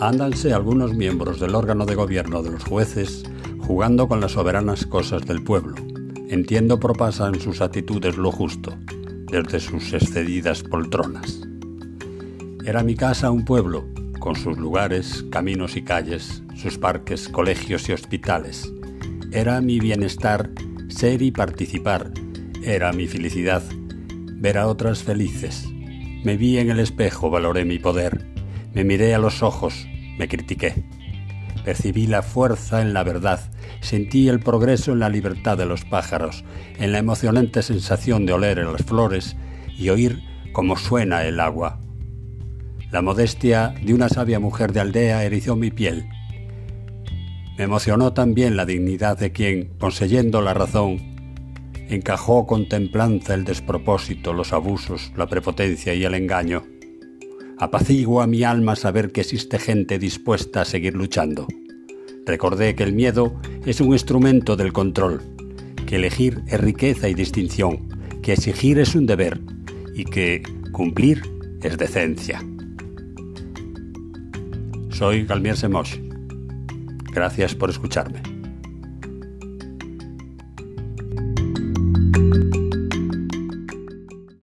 Ándanse algunos miembros del órgano de gobierno de los jueces jugando con las soberanas cosas del pueblo. Entiendo propasan sus actitudes lo justo, desde sus excedidas poltronas. Era mi casa un pueblo, con sus lugares, caminos y calles, sus parques, colegios y hospitales. Era mi bienestar ser y participar. Era mi felicidad ver a otras felices. Me vi en el espejo, valoré mi poder. Me miré a los ojos, me critiqué. Percibí la fuerza en la verdad, sentí el progreso en la libertad de los pájaros, en la emocionante sensación de oler en las flores y oír cómo suena el agua. La modestia de una sabia mujer de aldea erizó mi piel. Me emocionó también la dignidad de quien, poseyendo la razón, encajó con templanza el despropósito, los abusos, la prepotencia y el engaño. Apacigua mi alma saber que existe gente dispuesta a seguir luchando. Recordé que el miedo es un instrumento del control, que elegir es riqueza y distinción, que exigir es un deber y que cumplir es decencia. Soy Galmier Semosh. Gracias por escucharme.